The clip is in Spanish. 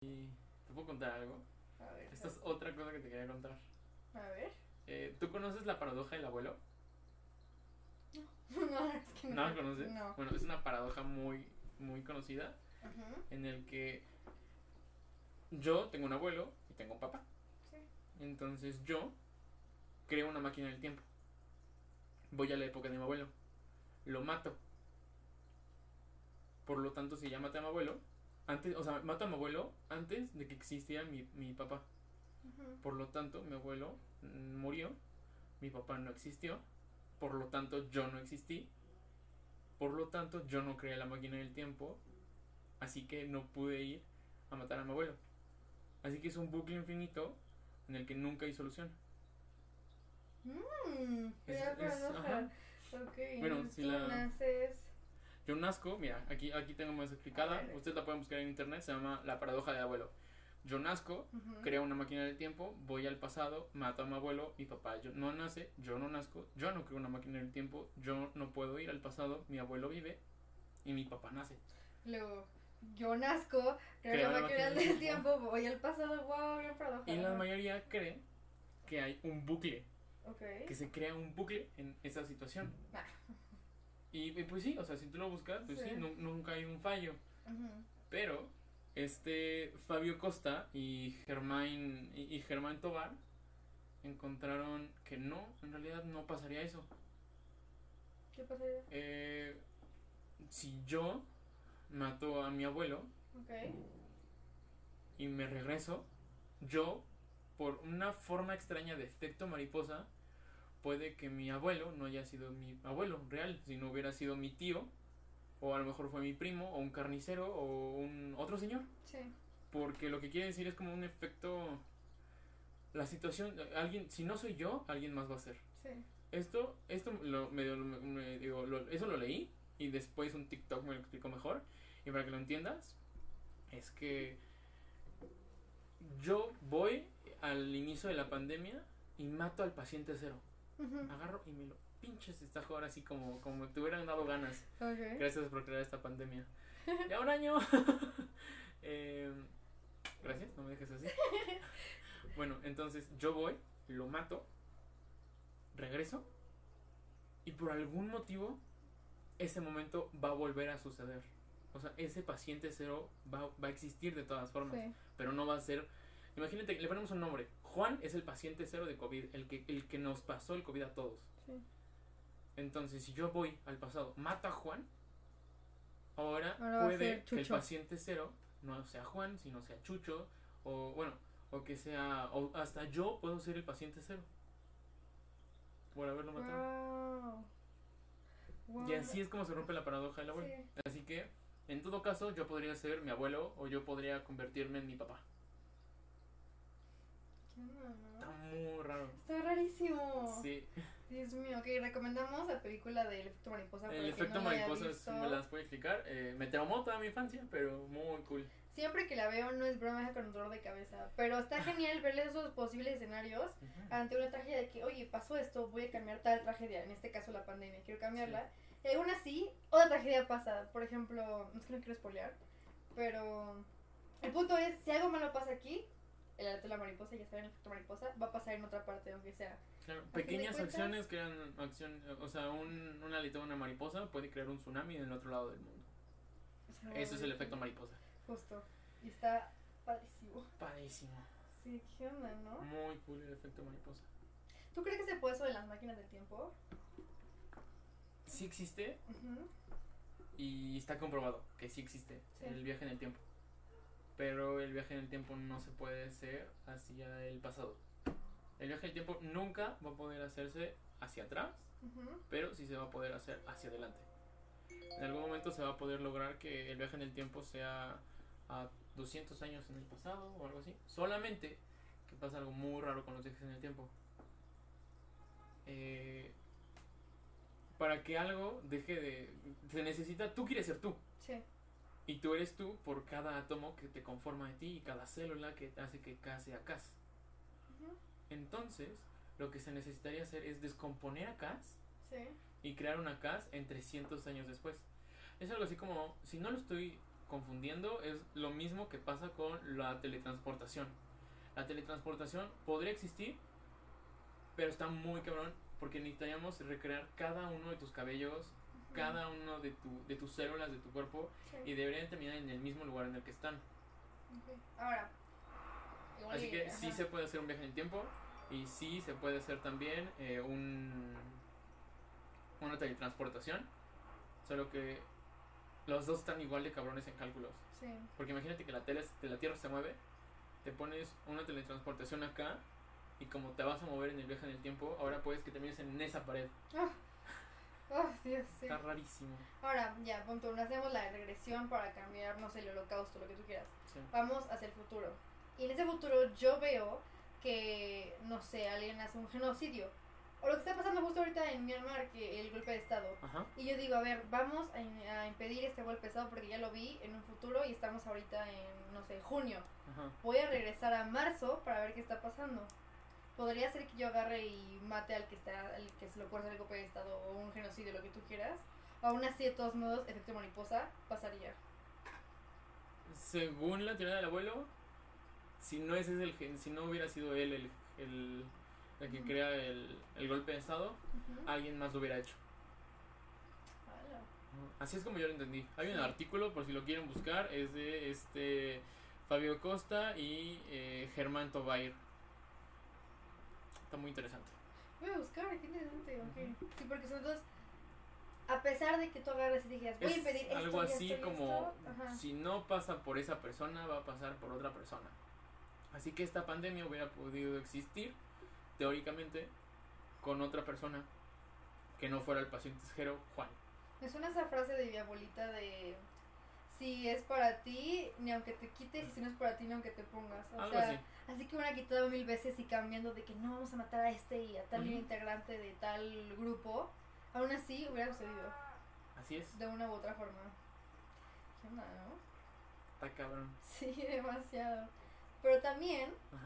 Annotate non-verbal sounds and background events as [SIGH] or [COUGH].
¿Te puedo contar algo? A ver. Esta es otra cosa que te quería contar. A ver. Eh, ¿Tú conoces la paradoja del abuelo? no, [LAUGHS] es que no. ¿No la conoces? No. Bueno, es una paradoja muy, muy conocida en el que yo tengo un abuelo y tengo un papá. Sí. Entonces yo creo una máquina del tiempo. Voy a la época de mi abuelo. Lo mato. Por lo tanto, si ya maté a mi abuelo, antes, o sea, mato a mi abuelo antes de que existiera mi, mi papá. Por lo tanto, mi abuelo murió, mi papá no existió, por lo tanto, yo no existí, por lo tanto, yo no creé la máquina del tiempo, así que no pude ir a matar a mi abuelo. Así que es un bucle infinito en el que nunca hay solución. Mm, Es- es- no, ajá. Ok, Bueno, si la- naces. Yo nazco, mira, aquí, aquí tengo más explicada, ustedes la pueden buscar en internet, se llama La paradoja del abuelo. Yo nazco, ujú, creo una máquina del tiempo, voy al pasado, mato a mi abuelo, mi papá yo no nace, yo no nazco, yo no creo una máquina del tiempo, yo no puedo ir al pasado, mi abuelo vive y mi papá nace. Luego, yo nazco, creo Creo la máquina máquina del del tiempo, voy al pasado, wow, bien paradoja. Y la mayoría cree que hay un bucle, Ok. que se crea un bucle en esa situación. Ah. Y, y pues sí, o sea, si tú lo buscas, pues sí, Sí. nu- nunca hay un fallo. Pero este Fabio Costa y Germán y, y Germán Tobar encontraron que no, en realidad no pasaría eso. ¿Qué pasaría? Eh, si yo mato a mi abuelo y me regreso, yo, por una forma extraña de efecto mariposa, puede que mi abuelo no haya sido mi abuelo real, sino hubiera sido mi tío, o a lo mejor fue mi primo, o un carnicero, o un otro señor. Sí. Porque lo que quiere decir es como un efecto. La situación. Alguien. Si no soy yo, alguien más va a ser. Sí. Esto. Esto lo, medio me- digo, lo- eso lo leí. Y después un TikTok me lo explicó mejor. Y para que lo entiendas. Es que. Yo voy al inicio de la pandemia. Y mato al paciente cero. Agarro y me lo pinches esta ahora así como, como te hubieran dado ganas. Gracias por crear esta pandemia. Ya un año. [LAUGHS] Eh, gracias, no me dejes así. [LAUGHS] Bueno, entonces yo voy, lo mato, regreso y por algún motivo ese momento va a volver a suceder. O sea, ese paciente cero va, va a existir de todas formas, Sí. pero no va a ser... Imagínate, le ponemos un nombre. Juan es el paciente cero de COVID, el que, el que nos pasó el COVID a todos. Sí. Entonces, si yo voy al pasado, mato a Juan, ahora, puede que el paciente cero no sea Juan, sino sea Chucho, o bueno, o que sea, o hasta yo puedo ser el paciente cero. Por haberlo matado. Wow. Y así es como se rompe la paradoja del abuelo. Sí. Así que, en todo caso, yo podría ser mi abuelo o yo podría convertirme en mi papá. ¿Qué onda, Está muy raro. Está rarísimo. Sí, Dios mío, ok, recomendamos la película del efecto mariposa. el efecto no mariposa es- me las puedo explicar. Eh, me traumó toda mi infancia, pero muy cool. Siempre que la veo no es broma, es con un dolor de cabeza. Pero está [LAUGHS] genial verle esos posibles escenarios ante una tragedia de que, oye, pasó esto, voy a cambiar tal tragedia, en este caso la pandemia, quiero cambiarla. Y aún así, otra tragedia pasa. Por ejemplo, es que no quiero spoilear, pero el punto es, si algo malo pasa aquí, el alerta de la mariposa, ya saben, el efecto mariposa, va a pasar en otra parte, aunque sea. Claro, pequeñas cuentas- acciones crean acción, o sea, un, una alita de una mariposa puede crear un tsunami en el otro lado del mundo. o sea, Ese es el efecto mariposa. Justo. Y está padrísimo. Padrísimo. Sí, ¿qué onda, no? Muy cool el efecto mariposa. ¿Tú crees que se puede eso de las máquinas del tiempo? Sí existe y está comprobado que sí existe Sí. el viaje en el tiempo. Pero el viaje en el tiempo no se puede hacer hacia el pasado. El viaje en el tiempo nunca va a poder hacerse hacia atrás, pero sí se va a poder hacer hacia adelante. En algún momento se va a poder lograr que el viaje en el tiempo sea a 200 años en el pasado o algo así. Solamente que pasa algo muy raro con los viajes en el tiempo. Eh, para que algo deje de... Se necesita... Tú quieres ser tú. Sí. Y tú eres tú por cada átomo que te conforma de ti y cada célula que hace que K sea K. Entonces, lo que se necesitaría hacer es descomponer a K Sí. y crear una CAS en 300 años después. Es algo así como, si no lo estoy confundiendo es lo mismo que pasa con la teletransportación. La teletransportación podría existir, pero está muy cabrón porque necesitaríamos recrear cada uno de tus cabellos, cada uno de, tu, de tus células de tu cuerpo Sí. y deberían terminar en el mismo lugar en el que están. Ok. Ahora. igual Así y- que sí ajá. se puede hacer un viaje en el tiempo y sí se puede hacer también eh, un una teletransportación, solo que los dos están igual de cabrones en cálculos. Sí. Porque imagínate que la, tele, que la Tierra se mueve, te pones una teletransportación acá y como te vas a mover en el viaje en el tiempo, ahora puedes que termines en esa pared. Oh, Dios, sí. Está rarísimo. Ahora, ya, punto uno, hacemos la regresión para cambiar, no sé, el holocausto, lo que tú quieras. Sí. Vamos hacia el futuro. Y en ese futuro yo veo que, no sé, alguien hace un genocidio. O lo que está pasando justo ahorita en Myanmar, que el golpe de Estado. Ajá. Y yo digo, a ver, vamos a, impedir este golpe de Estado porque ya lo vi en un futuro y estamos ahorita en, no sé, junio. Ajá. Voy a regresar a marzo para ver qué está pasando. Podría ser que yo agarre y mate al que está, al que se lo puede hacer el golpe de estado o un genocidio, lo que tú quieras. Aún así, de todos modos, efecto mariposa pasaría. Según la teoría del abuelo, si no ese es el gen- si no hubiera sido él el, el, el que Ujú. crea el, el golpe de estado, Ujú. alguien más lo hubiera hecho. Así es como yo lo entendí. Hay un Sí. artículo, por si lo quieren buscar, es de este Fabio Costa y eh, Germán Tobair. Está muy interesante. Voy a buscar, qué interesante, ok. Sí, porque son dos. A pesar de que tú agarres y digas, voy a Es impedir esto, algo así esto, como esto", ajá. si no pasa por esa persona, va a pasar por otra persona. Así que esta pandemia hubiera podido existir, teóricamente, con otra persona que no fuera el paciente cero Juan. Me suena esa frase de mi abuelita de. Si es para ti, ni aunque te quites, y si no es para ti, ni aunque te pongas. O Algo sea, así. Así que han quitado mil veces y cambiando de que no vamos a matar a este y a tal integrante de tal grupo. Aún así hubiera sucedido Así es. de una u otra forma. ¿Qué onda, no? Está cabrón. Sí, [LAUGHS] demasiado. Pero también Ajá.